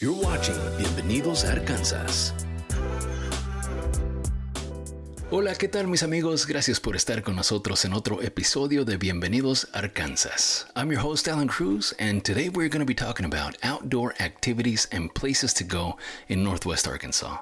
You're watching Bienvenidos a Arkansas. Hola, ¿qué tal mis amigos? Gracias por estar con nosotros en otro episodio de Bienvenidos Arkansas. I'm your host Alan Cruz, and today we're going to be talking about outdoor activities and places to go in Northwest Arkansas.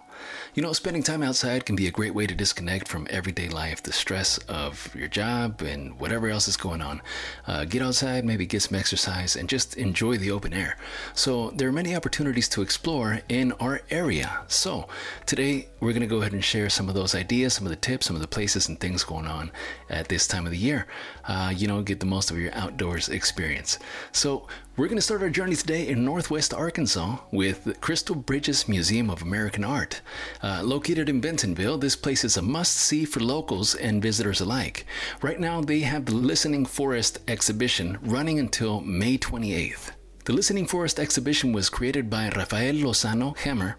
You know, spending time outside can be a great way to disconnect from everyday life, the stress of your job and whatever else is going on. Uh, get outside, maybe get some exercise, and just enjoy the open air. So, there are many opportunities to explore in our area. So, today we're going to go ahead and share some of those ideas, some of the tips, some of the places and things going on at this time of the year. Uh, you know, get the most of your outdoors experience. So, we're going to start our journey today in Northwest Arkansas with the Crystal Bridges Museum of American Art. Uh, located in Bentonville, this place is a must see for locals and visitors alike. Right now, they have the Listening Forest exhibition running until May 28th. The Listening Forest exhibition was created by Rafael Lozano Hemmer,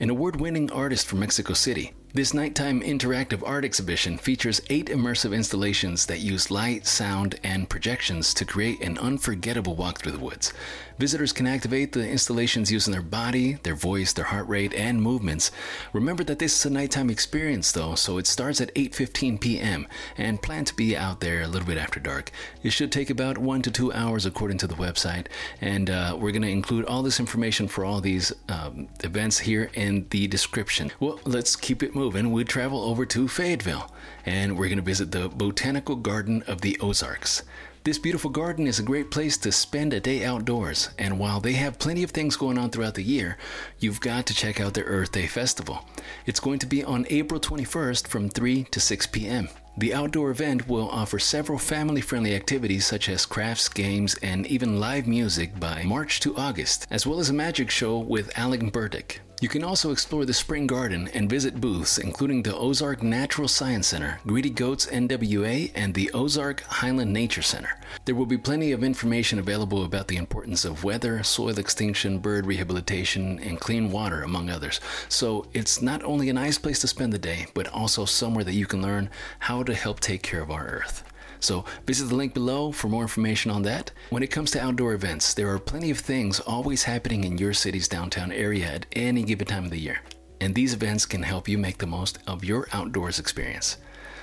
an award winning artist from Mexico City. This nighttime interactive art exhibition features eight immersive installations that use light, sound, and projections to create an unforgettable walk through the woods. Visitors can activate the installations using their body, their voice, their heart rate, and movements. Remember that this is a nighttime experience though, so it starts at 8:15 p.m. and plan to be out there a little bit after dark. It should take about 1 to 2 hours according to the website, and uh, we're going to include all this information for all these um, events here in the description. Well, let's keep it moving. We travel over to Fayetteville and we're going to visit the Botanical Garden of the Ozarks. This beautiful garden is a great place to spend a day outdoors, and while they have plenty of things going on throughout the year, you've got to check out their Earth Day Festival. It's going to be on April 21st from 3 to 6 p.m. The outdoor event will offer several family friendly activities such as crafts, games, and even live music by March to August, as well as a magic show with Alec Burdick. You can also explore the Spring Garden and visit booths including the Ozark Natural Science Center, Greedy Goats NWA, and the Ozark Highland Nature Center. There will be plenty of information available about the importance of weather, soil extinction, bird rehabilitation, and clean water, among others. So it's not only a nice place to spend the day, but also somewhere that you can learn how to help take care of our Earth. So visit the link below for more information on that. When it comes to outdoor events, there are plenty of things always happening in your city's downtown area at any given time of the year. And these events can help you make the most of your outdoors experience.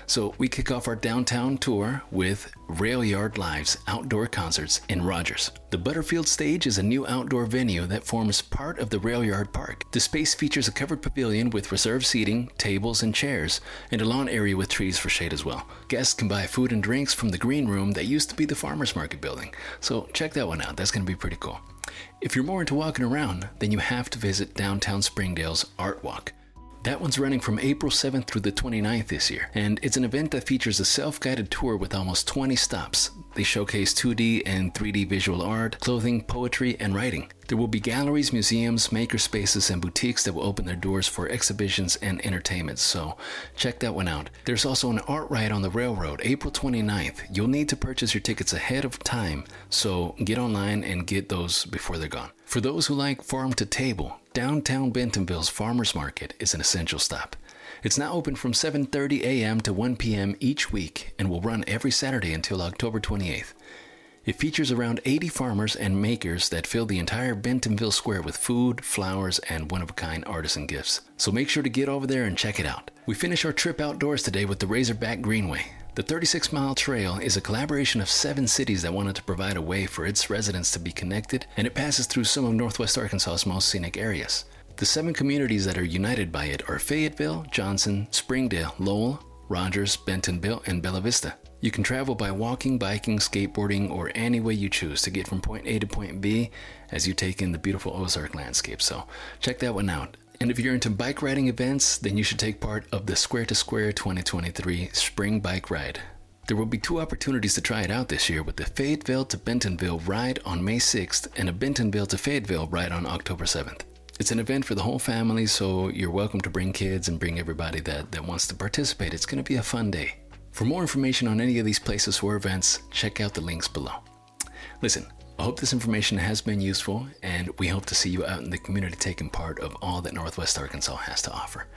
So we kick off our downtown tour with Rail Yard Live's outdoor concerts in Rogers. The Butterfield Stage is a new outdoor venue that forms part of the Rail Yard Park. The space features a covered pavilion with reserved seating, tables, and chairs, and a lawn area with trees for shade as well. Guests can buy food and drinks from the green room that used to be the farmers market building. So check that one out. That's going to be pretty cool. If you're more into walking around, then you have to visit downtown Springdale's Art Walk. That one's running from April 7th through the 29th this year, and it's an event that features a self guided tour with almost 20 stops. They showcase 2D and 3D visual art, clothing, poetry, and writing. There will be galleries, museums, maker spaces, and boutiques that will open their doors for exhibitions and entertainment, so check that one out. There's also an art ride on the railroad, April 29th. You'll need to purchase your tickets ahead of time, so get online and get those before they're gone. For those who like farm to table, downtown Bentonville's Farmers Market is an essential stop. It's now open from 7:30 a.m. to 1 p.m. each week and will run every Saturday until October 28th. It features around 80 farmers and makers that fill the entire Bentonville Square with food, flowers, and one of a kind artisan gifts. So make sure to get over there and check it out. We finish our trip outdoors today with the Razorback Greenway. The 36 mile trail is a collaboration of seven cities that wanted to provide a way for its residents to be connected, and it passes through some of Northwest Arkansas's most scenic areas. The seven communities that are united by it are Fayetteville, Johnson, Springdale, Lowell, Rogers, Bentonville, and Bella Vista. You can travel by walking, biking, skateboarding, or any way you choose to get from point A to point B as you take in the beautiful Ozark landscape. So check that one out. And if you're into bike riding events, then you should take part of the Square to Square 2023 Spring Bike Ride. There will be two opportunities to try it out this year with the Fayetteville to Bentonville ride on May 6th and a Bentonville to Fayetteville ride on October 7th. It's an event for the whole family, so you're welcome to bring kids and bring everybody that, that wants to participate. It's going to be a fun day. For more information on any of these places or events, check out the links below. Listen, I hope this information has been useful, and we hope to see you out in the community taking part of all that Northwest Arkansas has to offer.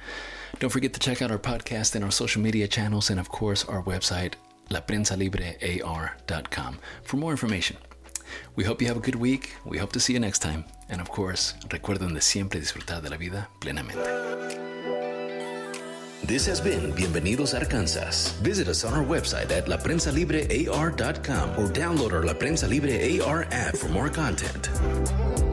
Don't forget to check out our podcast and our social media channels, and of course, our website, laprensalibrear.com, for more information. We hope you have a good week. We hope to see you next time. And of course, recuerden de siempre disfrutar de la vida plenamente. This has been Bienvenidos Arkansas. Visit us on our website at laprensalibrear.com or download our La Prensa Libre AR app for more content.